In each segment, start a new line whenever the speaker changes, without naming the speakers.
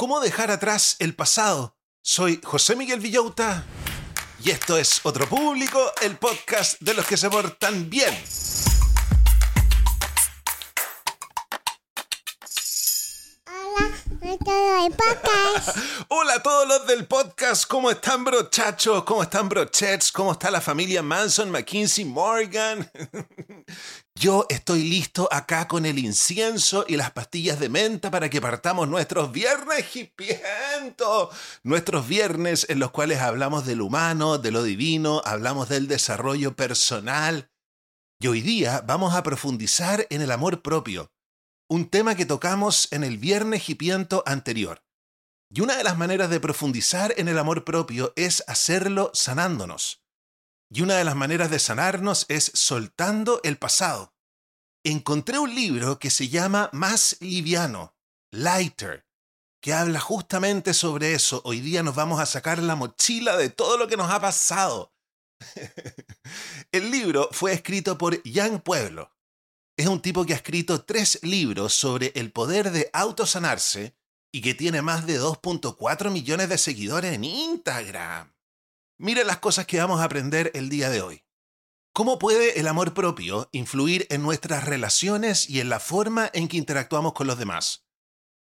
¿Cómo dejar atrás el pasado? Soy José Miguel Villauta y esto es Otro Público, el podcast de los que se portan bien. Hola a todos los del podcast, ¿cómo están brochachos? ¿Cómo están brochets? ¿Cómo está la familia Manson, McKinsey, Morgan? Yo estoy listo acá con el incienso y las pastillas de menta para que partamos nuestros viernes hipientos. Nuestros viernes en los cuales hablamos del humano, de lo divino, hablamos del desarrollo personal. Y hoy día vamos a profundizar en el amor propio un tema que tocamos en el viernes hipiento anterior. Y una de las maneras de profundizar en el amor propio es hacerlo sanándonos. Y una de las maneras de sanarnos es soltando el pasado. Encontré un libro que se llama Más liviano, Lighter, que habla justamente sobre eso. Hoy día nos vamos a sacar la mochila de todo lo que nos ha pasado. el libro fue escrito por Jan Pueblo, es un tipo que ha escrito tres libros sobre el poder de autosanarse y que tiene más de 2.4 millones de seguidores en Instagram. Miren las cosas que vamos a aprender el día de hoy. ¿Cómo puede el amor propio influir en nuestras relaciones y en la forma en que interactuamos con los demás?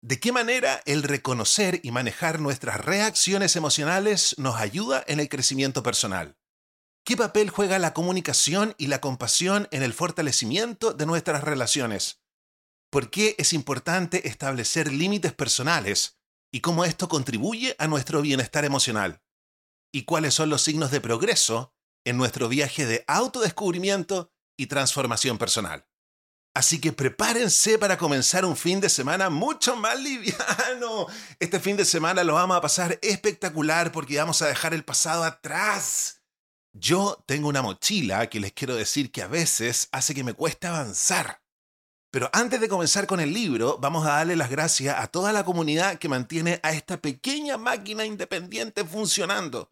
¿De qué manera el reconocer y manejar nuestras reacciones emocionales nos ayuda en el crecimiento personal? ¿Qué papel juega la comunicación y la compasión en el fortalecimiento de nuestras relaciones? ¿Por qué es importante establecer límites personales y cómo esto contribuye a nuestro bienestar emocional? ¿Y cuáles son los signos de progreso en nuestro viaje de autodescubrimiento y transformación personal? Así que prepárense para comenzar un fin de semana mucho más liviano. Este fin de semana lo vamos a pasar espectacular porque vamos a dejar el pasado atrás yo tengo una mochila que les quiero decir que a veces hace que me cueste avanzar. Pero antes de comenzar con el libro, vamos a darle las gracias a toda la comunidad que mantiene a esta pequeña máquina independiente funcionando.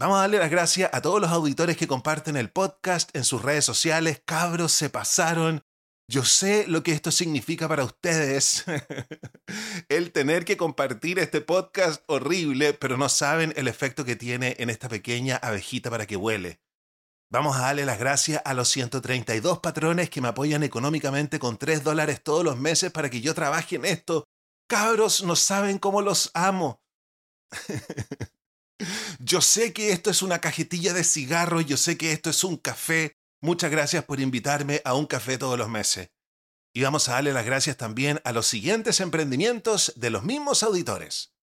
Vamos a darle las gracias a todos los auditores que comparten el podcast en sus redes sociales. Cabros, se pasaron. Yo sé lo que esto significa para ustedes. el tener que compartir este podcast horrible, pero no saben el efecto que tiene en esta pequeña abejita para que huele. Vamos a darle las gracias a los 132 patrones que me apoyan económicamente con 3 dólares todos los meses para que yo trabaje en esto. Cabros, no saben cómo los amo. yo sé que esto es una cajetilla de cigarros, yo sé que esto es un café, Muchas gracias por invitarme a un café todos los meses. Y vamos a darle las gracias también a los siguientes emprendimientos de los mismos auditores.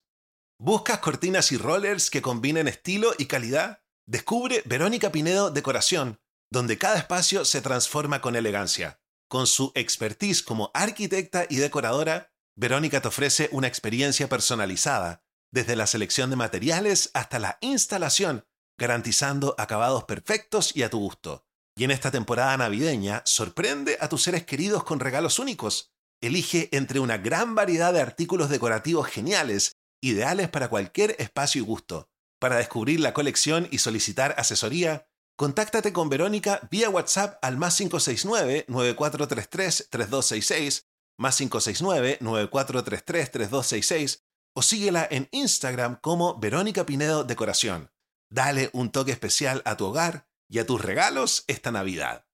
¿Buscas cortinas y rollers que combinen estilo y calidad? Descubre Verónica Pinedo Decoración, donde cada espacio se transforma con elegancia. Con su expertise como arquitecta y decoradora, Verónica te ofrece una experiencia personalizada, desde la selección de materiales hasta la instalación, garantizando acabados perfectos y a tu gusto. Y en esta temporada navideña, sorprende a tus seres queridos con regalos únicos. Elige entre una gran variedad de artículos decorativos geniales, ideales para cualquier espacio y gusto. Para descubrir la colección y solicitar asesoría, contáctate con Verónica vía WhatsApp al más 569-9433-3266, más 569-9433-3266 o síguela en Instagram como Verónica Pinedo Decoración. Dale un toque especial a tu hogar y a tus regalos esta Navidad.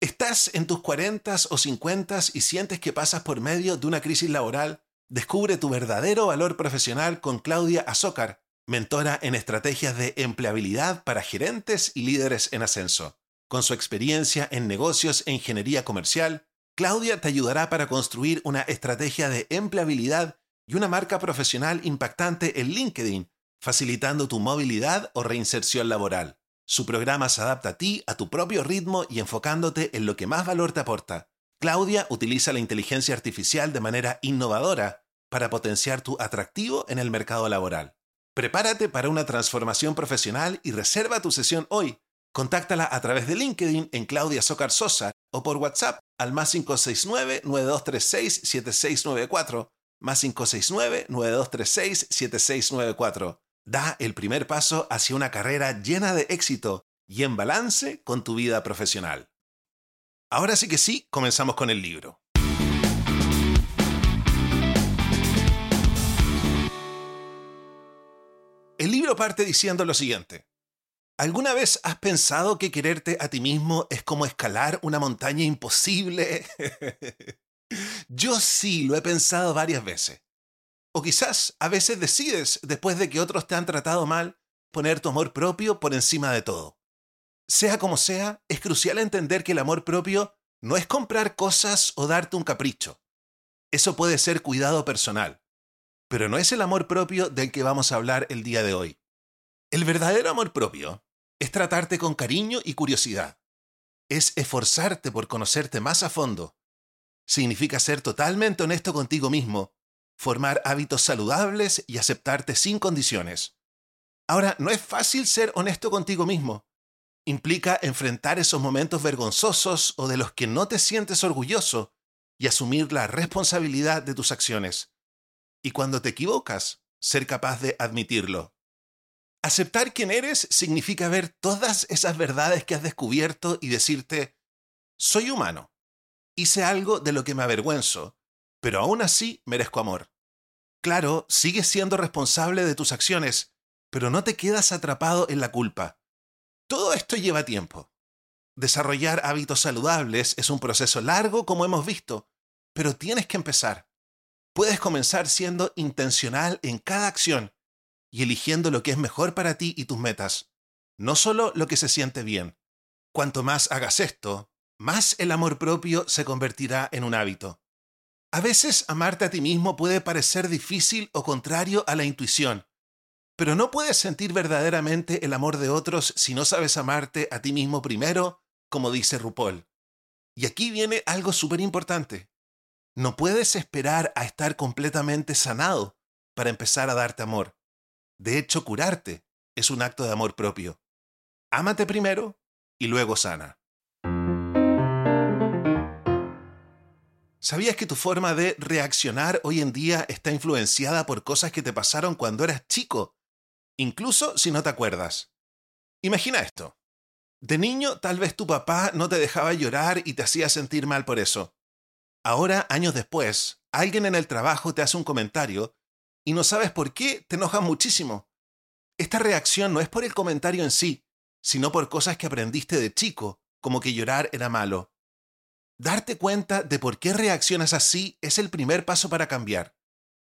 ¿Estás en tus 40 o 50 y sientes que pasas por medio de una crisis laboral? Descubre tu verdadero valor profesional con Claudia Azócar, mentora en estrategias de empleabilidad para gerentes y líderes en ascenso. Con su experiencia en negocios e ingeniería comercial, Claudia te ayudará para construir una estrategia de empleabilidad y una marca profesional impactante en LinkedIn, facilitando tu movilidad o reinserción laboral. Su programa se adapta a ti, a tu propio ritmo y enfocándote en lo que más valor te aporta. Claudia utiliza la inteligencia artificial de manera innovadora para potenciar tu atractivo en el mercado laboral. Prepárate para una transformación profesional y reserva tu sesión hoy. Contáctala a través de LinkedIn en Claudia Socar Sosa o por WhatsApp al más 569-9236-7694, más 569-9236-7694. Da el primer paso hacia una carrera llena de éxito y en balance con tu vida profesional. Ahora sí que sí, comenzamos con el libro. libro parte diciendo lo siguiente. ¿Alguna vez has pensado que quererte a ti mismo es como escalar una montaña imposible? Yo sí lo he pensado varias veces. O quizás a veces decides, después de que otros te han tratado mal, poner tu amor propio por encima de todo. Sea como sea, es crucial entender que el amor propio no es comprar cosas o darte un capricho. Eso puede ser cuidado personal, pero no es el amor propio del que vamos a hablar el día de hoy. El verdadero amor propio es tratarte con cariño y curiosidad. Es esforzarte por conocerte más a fondo. Significa ser totalmente honesto contigo mismo, formar hábitos saludables y aceptarte sin condiciones. Ahora, no es fácil ser honesto contigo mismo. Implica enfrentar esos momentos vergonzosos o de los que no te sientes orgulloso y asumir la responsabilidad de tus acciones. Y cuando te equivocas, ser capaz de admitirlo. Aceptar quién eres significa ver todas esas verdades que has descubierto y decirte, soy humano, hice algo de lo que me avergüenzo, pero aún así merezco amor. Claro, sigues siendo responsable de tus acciones, pero no te quedas atrapado en la culpa. Todo esto lleva tiempo. Desarrollar hábitos saludables es un proceso largo, como hemos visto, pero tienes que empezar. Puedes comenzar siendo intencional en cada acción y eligiendo lo que es mejor para ti y tus metas, no solo lo que se siente bien. Cuanto más hagas esto, más el amor propio se convertirá en un hábito. A veces amarte a ti mismo puede parecer difícil o contrario a la intuición, pero no puedes sentir verdaderamente el amor de otros si no sabes amarte a ti mismo primero, como dice RuPaul. Y aquí viene algo súper importante. No puedes esperar a estar completamente sanado para empezar a darte amor. De hecho, curarte es un acto de amor propio. Ámate primero y luego sana. ¿Sabías que tu forma de reaccionar hoy en día está influenciada por cosas que te pasaron cuando eras chico? Incluso si no te acuerdas. Imagina esto. De niño tal vez tu papá no te dejaba llorar y te hacía sentir mal por eso. Ahora, años después, alguien en el trabajo te hace un comentario y no sabes por qué, te enojas muchísimo. Esta reacción no es por el comentario en sí, sino por cosas que aprendiste de chico, como que llorar era malo. Darte cuenta de por qué reaccionas así es el primer paso para cambiar.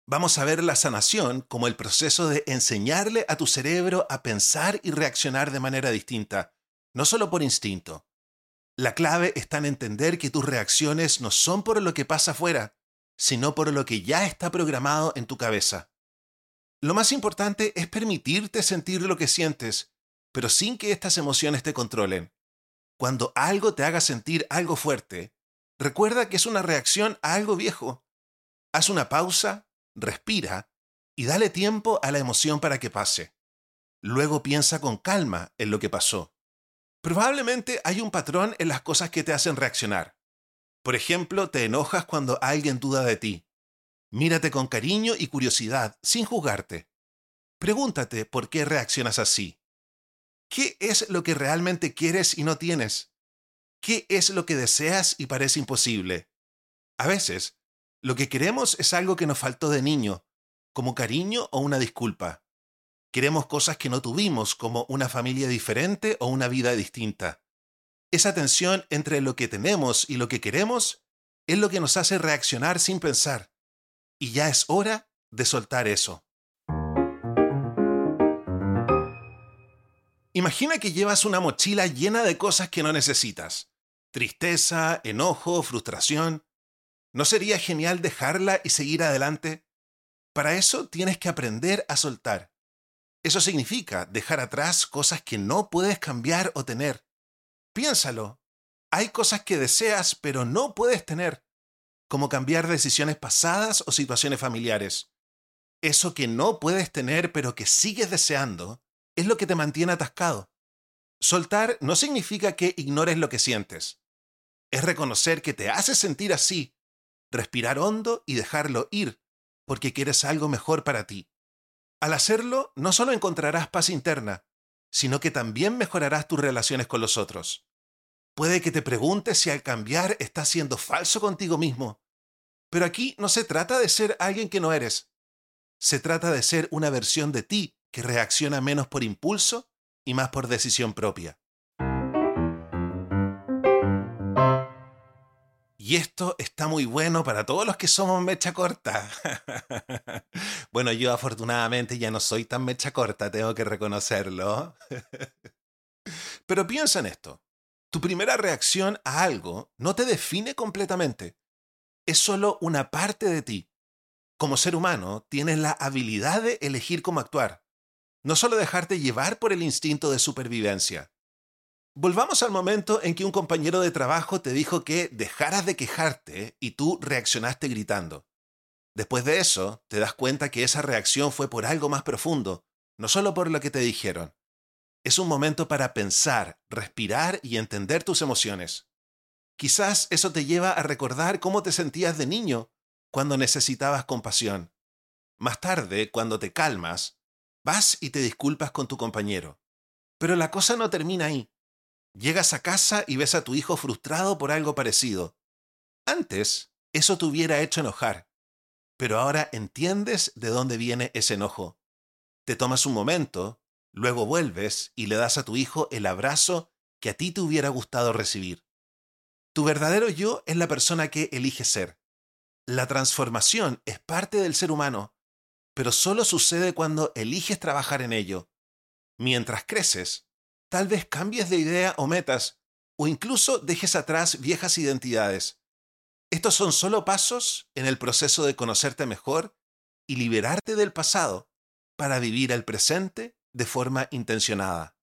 Vamos a ver la sanación como el proceso de enseñarle a tu cerebro a pensar y reaccionar de manera distinta, no solo por instinto. La clave está en entender que tus reacciones no son por lo que pasa afuera, sino por lo que ya está programado en tu cabeza. Lo más importante es permitirte sentir lo que sientes, pero sin que estas emociones te controlen. Cuando algo te haga sentir algo fuerte, recuerda que es una reacción a algo viejo. Haz una pausa, respira y dale tiempo a la emoción para que pase. Luego piensa con calma en lo que pasó. Probablemente hay un patrón en las cosas que te hacen reaccionar. Por ejemplo, te enojas cuando alguien duda de ti. Mírate con cariño y curiosidad, sin juzgarte. Pregúntate por qué reaccionas así. ¿Qué es lo que realmente quieres y no tienes? ¿Qué es lo que deseas y parece imposible? A veces, lo que queremos es algo que nos faltó de niño, como cariño o una disculpa. Queremos cosas que no tuvimos, como una familia diferente o una vida distinta. Esa tensión entre lo que tenemos y lo que queremos es lo que nos hace reaccionar sin pensar. Y ya es hora de soltar eso. Imagina que llevas una mochila llena de cosas que no necesitas. Tristeza, enojo, frustración. ¿No sería genial dejarla y seguir adelante? Para eso tienes que aprender a soltar. Eso significa dejar atrás cosas que no puedes cambiar o tener. Piénsalo. Hay cosas que deseas pero no puedes tener, como cambiar decisiones pasadas o situaciones familiares. Eso que no puedes tener pero que sigues deseando es lo que te mantiene atascado. Soltar no significa que ignores lo que sientes. Es reconocer que te hace sentir así, respirar hondo y dejarlo ir, porque quieres algo mejor para ti. Al hacerlo, no solo encontrarás paz interna, sino que también mejorarás tus relaciones con los otros. Puede que te preguntes si al cambiar estás siendo falso contigo mismo, pero aquí no se trata de ser alguien que no eres. Se trata de ser una versión de ti que reacciona menos por impulso y más por decisión propia. Y esto está muy bueno para todos los que somos mecha corta. bueno, yo afortunadamente ya no soy tan mecha corta, tengo que reconocerlo. Pero piensa en esto. Tu primera reacción a algo no te define completamente. Es solo una parte de ti. Como ser humano, tienes la habilidad de elegir cómo actuar. No solo dejarte llevar por el instinto de supervivencia. Volvamos al momento en que un compañero de trabajo te dijo que dejaras de quejarte y tú reaccionaste gritando. Después de eso, te das cuenta que esa reacción fue por algo más profundo, no solo por lo que te dijeron. Es un momento para pensar, respirar y entender tus emociones. Quizás eso te lleva a recordar cómo te sentías de niño cuando necesitabas compasión. Más tarde, cuando te calmas, vas y te disculpas con tu compañero. Pero la cosa no termina ahí. Llegas a casa y ves a tu hijo frustrado por algo parecido. Antes, eso te hubiera hecho enojar, pero ahora entiendes de dónde viene ese enojo. Te tomas un momento, luego vuelves y le das a tu hijo el abrazo que a ti te hubiera gustado recibir. Tu verdadero yo es la persona que elige ser. La transformación es parte del ser humano, pero solo sucede cuando eliges trabajar en ello. Mientras creces, Tal vez cambies de idea o metas, o incluso dejes atrás viejas identidades. Estos son solo pasos en el proceso de conocerte mejor y liberarte del pasado para vivir el presente de forma intencionada.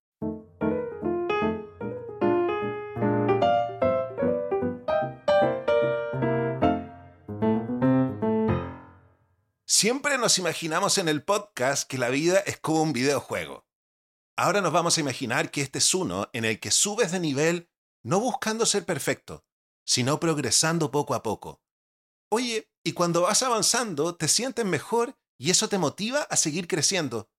Siempre nos imaginamos en el podcast que la vida es como un videojuego. Ahora nos vamos a imaginar que este es uno en el que subes de nivel no buscando ser perfecto, sino progresando poco a poco. Oye, y cuando vas avanzando te sientes mejor y eso te motiva a seguir creciendo.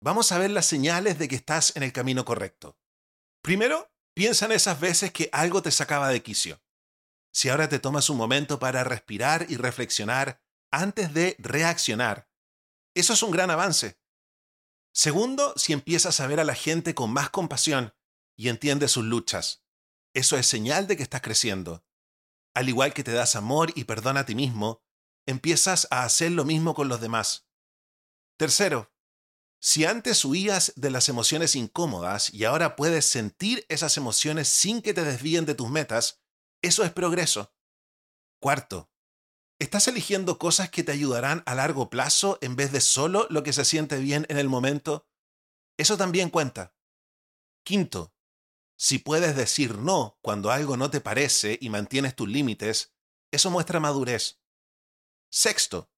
Vamos a ver las señales de que estás en el camino correcto. Primero, piensa en esas veces que algo te sacaba de quicio. Si ahora te tomas un momento para respirar y reflexionar antes de reaccionar, eso es un gran avance. Segundo, si empiezas a ver a la gente con más compasión y entiendes sus luchas. Eso es señal de que estás creciendo. Al igual que te das amor y perdón a ti mismo, empiezas a hacer lo mismo con los demás. Tercero, si antes huías de las emociones incómodas y ahora puedes sentir esas emociones sin que te desvíen de tus metas, eso es progreso. Cuarto, ¿Estás eligiendo cosas que te ayudarán a largo plazo en vez de solo lo que se siente bien en el momento? Eso también cuenta. Quinto, si puedes decir no cuando algo no te parece y mantienes tus límites, eso muestra madurez. Sexto,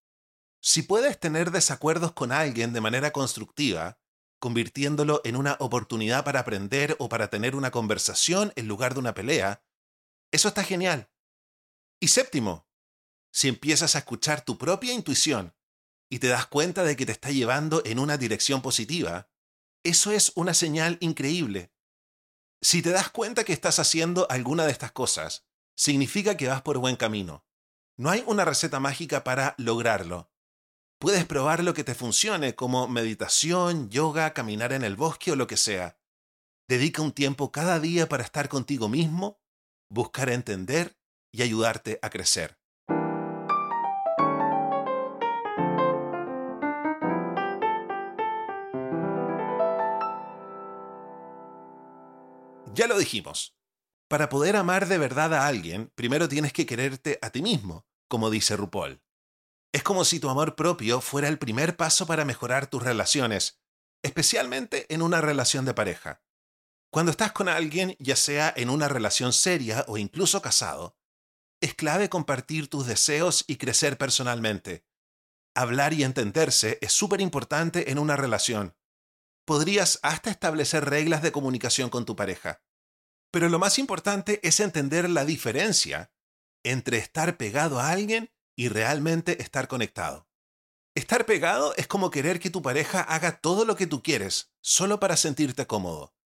si puedes tener desacuerdos con alguien de manera constructiva, convirtiéndolo en una oportunidad para aprender o para tener una conversación en lugar de una pelea, eso está genial. Y séptimo, si empiezas a escuchar tu propia intuición y te das cuenta de que te está llevando en una dirección positiva, eso es una señal increíble. Si te das cuenta que estás haciendo alguna de estas cosas, significa que vas por buen camino. No hay una receta mágica para lograrlo. Puedes probar lo que te funcione, como meditación, yoga, caminar en el bosque o lo que sea. Dedica un tiempo cada día para estar contigo mismo, buscar entender y ayudarte a crecer. Ya lo dijimos. Para poder amar de verdad a alguien, primero tienes que quererte a ti mismo, como dice RuPaul. Es como si tu amor propio fuera el primer paso para mejorar tus relaciones, especialmente en una relación de pareja. Cuando estás con alguien, ya sea en una relación seria o incluso casado, es clave compartir tus deseos y crecer personalmente. Hablar y entenderse es súper importante en una relación. Podrías hasta establecer reglas de comunicación con tu pareja. Pero lo más importante es entender la diferencia entre estar pegado a alguien y realmente estar conectado. Estar pegado es como querer que tu pareja haga todo lo que tú quieres, solo para sentirte cómodo.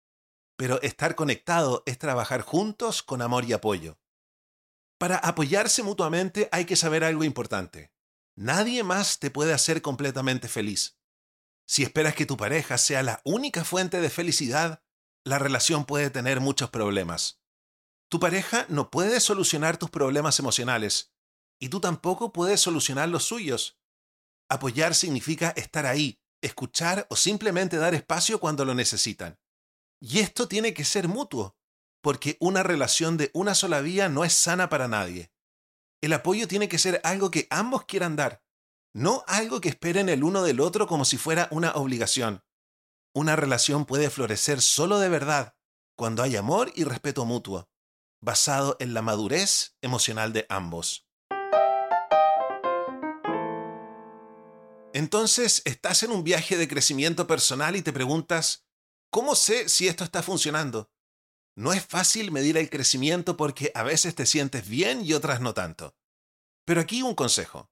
Pero estar conectado es trabajar juntos con amor y apoyo. Para apoyarse mutuamente hay que saber algo importante. Nadie más te puede hacer completamente feliz. Si esperas que tu pareja sea la única fuente de felicidad, la relación puede tener muchos problemas. Tu pareja no puede solucionar tus problemas emocionales y tú tampoco puedes solucionar los suyos. Apoyar significa estar ahí, escuchar o simplemente dar espacio cuando lo necesitan. Y esto tiene que ser mutuo, porque una relación de una sola vía no es sana para nadie. El apoyo tiene que ser algo que ambos quieran dar, no algo que esperen el uno del otro como si fuera una obligación. Una relación puede florecer solo de verdad cuando hay amor y respeto mutuo, basado en la madurez emocional de ambos. Entonces, estás en un viaje de crecimiento personal y te preguntas, ¿cómo sé si esto está funcionando? No es fácil medir el crecimiento porque a veces te sientes bien y otras no tanto. Pero aquí un consejo.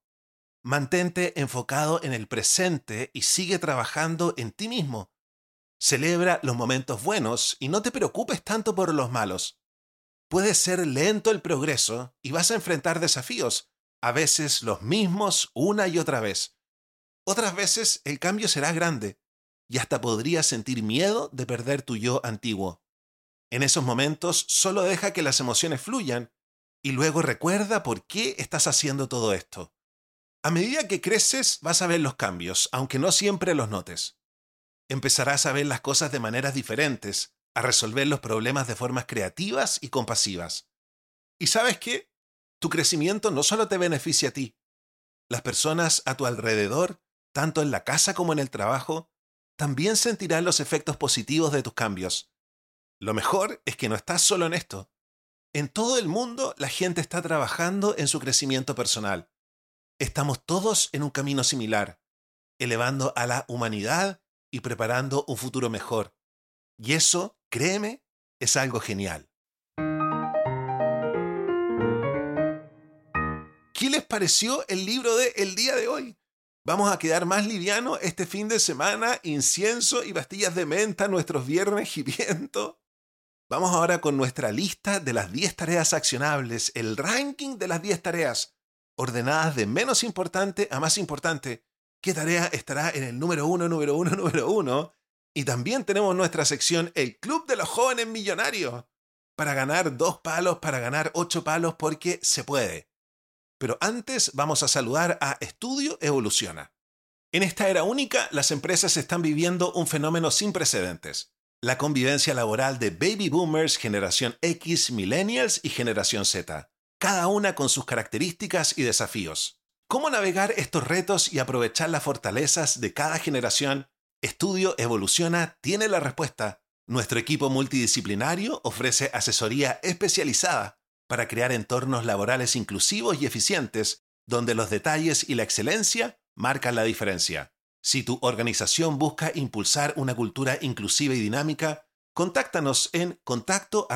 Mantente enfocado en el presente y sigue trabajando en ti mismo. Celebra los momentos buenos y no te preocupes tanto por los malos. Puede ser lento el progreso y vas a enfrentar desafíos, a veces los mismos una y otra vez. Otras veces el cambio será grande y hasta podrías sentir miedo de perder tu yo antiguo. En esos momentos solo deja que las emociones fluyan y luego recuerda por qué estás haciendo todo esto. A medida que creces vas a ver los cambios, aunque no siempre los notes. Empezarás a ver las cosas de maneras diferentes, a resolver los problemas de formas creativas y compasivas. ¿Y sabes qué? Tu crecimiento no solo te beneficia a ti. Las personas a tu alrededor tanto en la casa como en el trabajo, también sentirás los efectos positivos de tus cambios. Lo mejor es que no estás solo en esto. En todo el mundo la gente está trabajando en su crecimiento personal. Estamos todos en un camino similar, elevando a la humanidad y preparando un futuro mejor. Y eso, créeme, es algo genial. ¿Qué les pareció el libro de El día de hoy? Vamos a quedar más liviano este fin de semana, incienso y pastillas de menta nuestros viernes y viento. Vamos ahora con nuestra lista de las 10 tareas accionables, el ranking de las 10 tareas, ordenadas de menos importante a más importante. ¿Qué tarea estará en el número uno, número uno, número uno? Y también tenemos nuestra sección El Club de los Jóvenes Millonarios, para ganar dos palos, para ganar ocho palos, porque se puede. Pero antes vamos a saludar a Estudio Evoluciona. En esta era única, las empresas están viviendo un fenómeno sin precedentes. La convivencia laboral de baby boomers, generación X, millennials y generación Z, cada una con sus características y desafíos. ¿Cómo navegar estos retos y aprovechar las fortalezas de cada generación? Estudio Evoluciona tiene la respuesta. Nuestro equipo multidisciplinario ofrece asesoría especializada para crear entornos laborales inclusivos y eficientes, donde los detalles y la excelencia marcan la diferencia. Si tu organización busca impulsar una cultura inclusiva y dinámica, contáctanos en contacto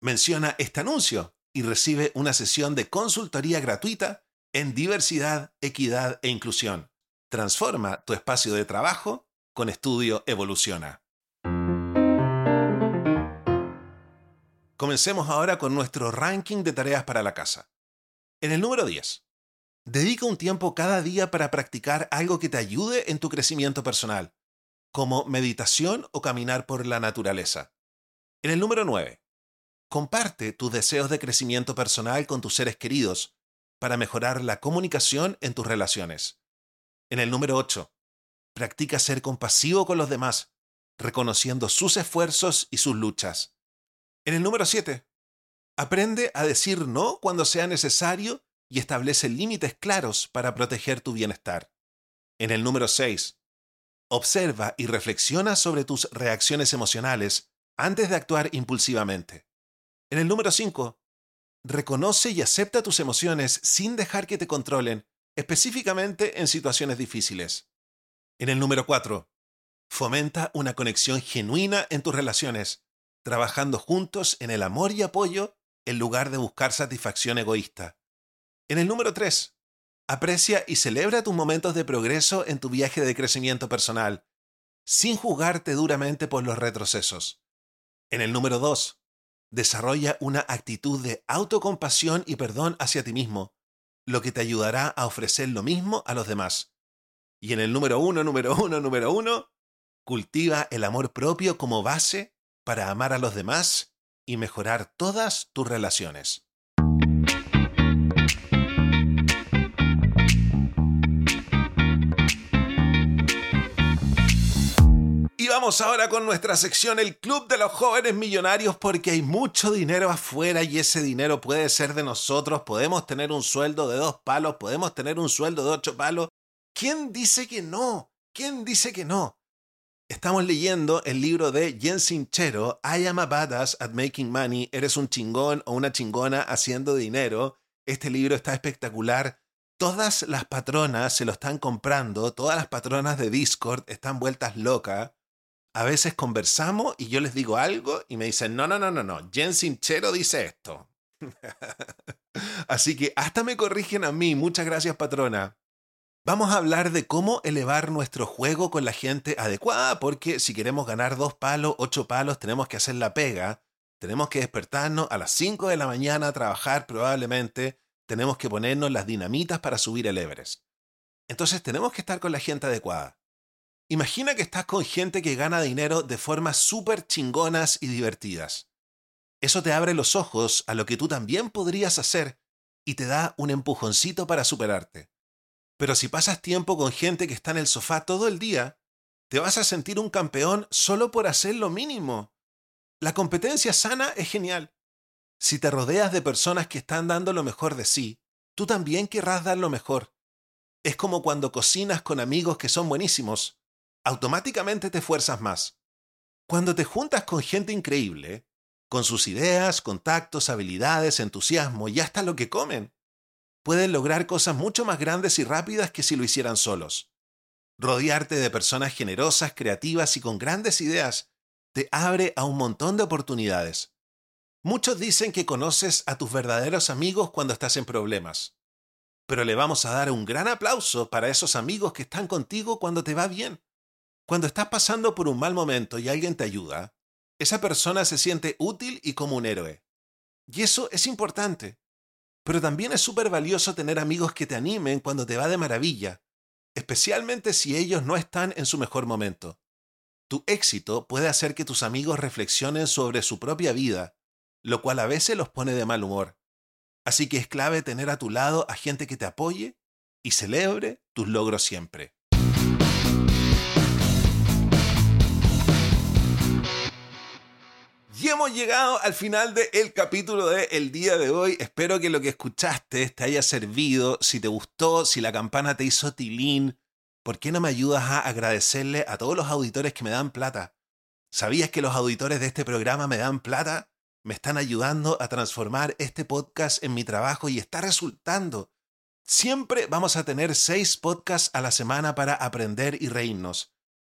Menciona este anuncio y recibe una sesión de consultoría gratuita en diversidad, equidad e inclusión. Transforma tu espacio de trabajo con Estudio Evoluciona. Comencemos ahora con nuestro ranking de tareas para la casa. En el número 10. Dedica un tiempo cada día para practicar algo que te ayude en tu crecimiento personal, como meditación o caminar por la naturaleza. En el número 9. Comparte tus deseos de crecimiento personal con tus seres queridos para mejorar la comunicación en tus relaciones. En el número 8. Practica ser compasivo con los demás, reconociendo sus esfuerzos y sus luchas. En el número 7, aprende a decir no cuando sea necesario y establece límites claros para proteger tu bienestar. En el número 6, observa y reflexiona sobre tus reacciones emocionales antes de actuar impulsivamente. En el número 5, reconoce y acepta tus emociones sin dejar que te controlen, específicamente en situaciones difíciles. En el número 4, fomenta una conexión genuina en tus relaciones trabajando juntos en el amor y apoyo en lugar de buscar satisfacción egoísta. En el número 3, aprecia y celebra tus momentos de progreso en tu viaje de crecimiento personal, sin juzgarte duramente por los retrocesos. En el número 2, desarrolla una actitud de autocompasión y perdón hacia ti mismo, lo que te ayudará a ofrecer lo mismo a los demás. Y en el número uno, número uno, número uno, cultiva el amor propio como base para amar a los demás y mejorar todas tus relaciones. Vamos ahora con nuestra sección El Club de los Jóvenes Millonarios porque hay mucho dinero afuera y ese dinero puede ser de nosotros. Podemos tener un sueldo de dos palos, podemos tener un sueldo de ocho palos. ¿Quién dice que no? ¿Quién dice que no? Estamos leyendo el libro de Jen Sinchero, I am a badass at making money, eres un chingón o una chingona haciendo dinero. Este libro está espectacular. Todas las patronas se lo están comprando, todas las patronas de Discord están vueltas locas. A veces conversamos y yo les digo algo y me dicen, no, no, no, no, no, Jen Sinchero dice esto. Así que hasta me corrigen a mí, muchas gracias patrona. Vamos a hablar de cómo elevar nuestro juego con la gente adecuada, porque si queremos ganar dos palos, ocho palos, tenemos que hacer la pega, tenemos que despertarnos a las 5 de la mañana a trabajar probablemente, tenemos que ponernos las dinamitas para subir el Everest. Entonces tenemos que estar con la gente adecuada. Imagina que estás con gente que gana dinero de formas súper chingonas y divertidas. Eso te abre los ojos a lo que tú también podrías hacer y te da un empujoncito para superarte. Pero si pasas tiempo con gente que está en el sofá todo el día, te vas a sentir un campeón solo por hacer lo mínimo. La competencia sana es genial. Si te rodeas de personas que están dando lo mejor de sí, tú también querrás dar lo mejor. Es como cuando cocinas con amigos que son buenísimos. Automáticamente te esfuerzas más. Cuando te juntas con gente increíble, con sus ideas, contactos, habilidades, entusiasmo y hasta lo que comen, pueden lograr cosas mucho más grandes y rápidas que si lo hicieran solos. Rodearte de personas generosas, creativas y con grandes ideas te abre a un montón de oportunidades. Muchos dicen que conoces a tus verdaderos amigos cuando estás en problemas, pero le vamos a dar un gran aplauso para esos amigos que están contigo cuando te va bien. Cuando estás pasando por un mal momento y alguien te ayuda, esa persona se siente útil y como un héroe. Y eso es importante. Pero también es súper valioso tener amigos que te animen cuando te va de maravilla, especialmente si ellos no están en su mejor momento. Tu éxito puede hacer que tus amigos reflexionen sobre su propia vida, lo cual a veces los pone de mal humor. Así que es clave tener a tu lado a gente que te apoye y celebre tus logros siempre. Y hemos llegado al final del capítulo del el día de hoy. Espero que lo que escuchaste te haya servido. Si te gustó, si la campana te hizo tilín, ¿por qué no me ayudas a agradecerle a todos los auditores que me dan plata? ¿Sabías que los auditores de este programa me dan plata? Me están ayudando a transformar este podcast en mi trabajo y está resultando. Siempre vamos a tener seis podcasts a la semana para aprender y reírnos.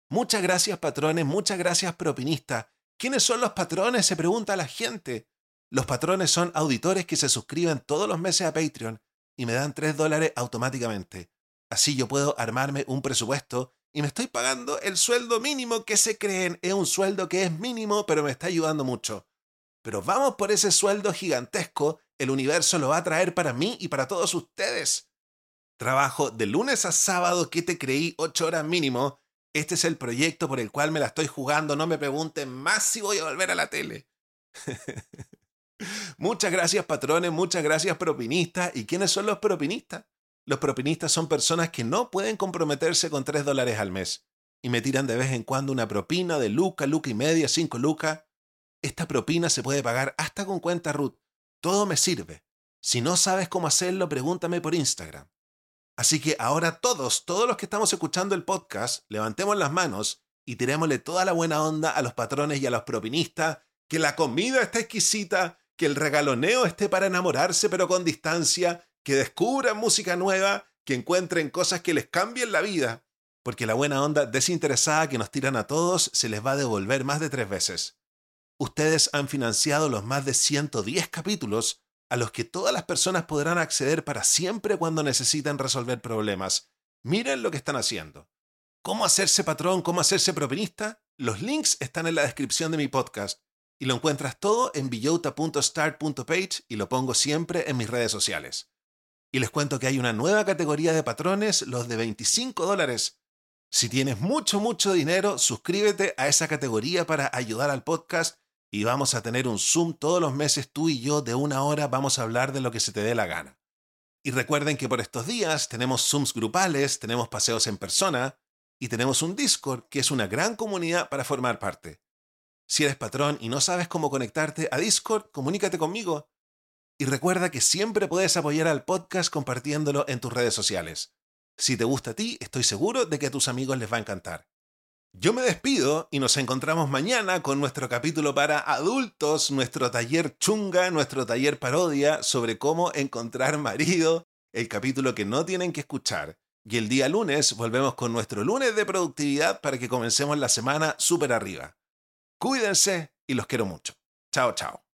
Muchas gracias patrones, muchas gracias propinistas. ¿Quiénes son los patrones? Se pregunta la gente. Los patrones son auditores que se suscriben todos los meses a Patreon y me dan 3 dólares automáticamente. Así yo puedo armarme un presupuesto y me estoy pagando el sueldo mínimo que se creen. Es un sueldo que es mínimo, pero me está ayudando mucho. Pero vamos por ese sueldo gigantesco, el universo lo va a traer para mí y para todos ustedes. Trabajo de lunes a sábado que te creí 8 horas mínimo este es el proyecto por el cual me la estoy jugando. No me pregunten más si voy a volver a la tele. muchas gracias patrones, muchas gracias propinistas. ¿Y quiénes son los propinistas? Los propinistas son personas que no pueden comprometerse con 3 dólares al mes y me tiran de vez en cuando una propina de luca, luca y media, 5 lucas. Esta propina se puede pagar hasta con cuenta Ruth. Todo me sirve. Si no sabes cómo hacerlo, pregúntame por Instagram. Así que ahora todos, todos los que estamos escuchando el podcast, levantemos las manos y tirémosle toda la buena onda a los patrones y a los propinistas, que la comida esté exquisita, que el regaloneo esté para enamorarse pero con distancia, que descubran música nueva, que encuentren cosas que les cambien la vida, porque la buena onda desinteresada que nos tiran a todos se les va a devolver más de tres veces. Ustedes han financiado los más de 110 capítulos a los que todas las personas podrán acceder para siempre cuando necesiten resolver problemas. Miren lo que están haciendo. ¿Cómo hacerse patrón? ¿Cómo hacerse propinista? Los links están en la descripción de mi podcast y lo encuentras todo en billota.start.page y lo pongo siempre en mis redes sociales. Y les cuento que hay una nueva categoría de patrones, los de 25 dólares. Si tienes mucho, mucho dinero, suscríbete a esa categoría para ayudar al podcast y vamos a tener un Zoom todos los meses tú y yo de una hora, vamos a hablar de lo que se te dé la gana. Y recuerden que por estos días tenemos Zooms grupales, tenemos paseos en persona y tenemos un Discord que es una gran comunidad para formar parte. Si eres patrón y no sabes cómo conectarte a Discord, comunícate conmigo. Y recuerda que siempre puedes apoyar al podcast compartiéndolo en tus redes sociales. Si te gusta a ti, estoy seguro de que a tus amigos les va a encantar. Yo me despido y nos encontramos mañana con nuestro capítulo para adultos, nuestro taller chunga, nuestro taller parodia sobre cómo encontrar marido, el capítulo que no tienen que escuchar. Y el día lunes volvemos con nuestro lunes de productividad para que comencemos la semana súper arriba. Cuídense y los quiero mucho. Chao, chao.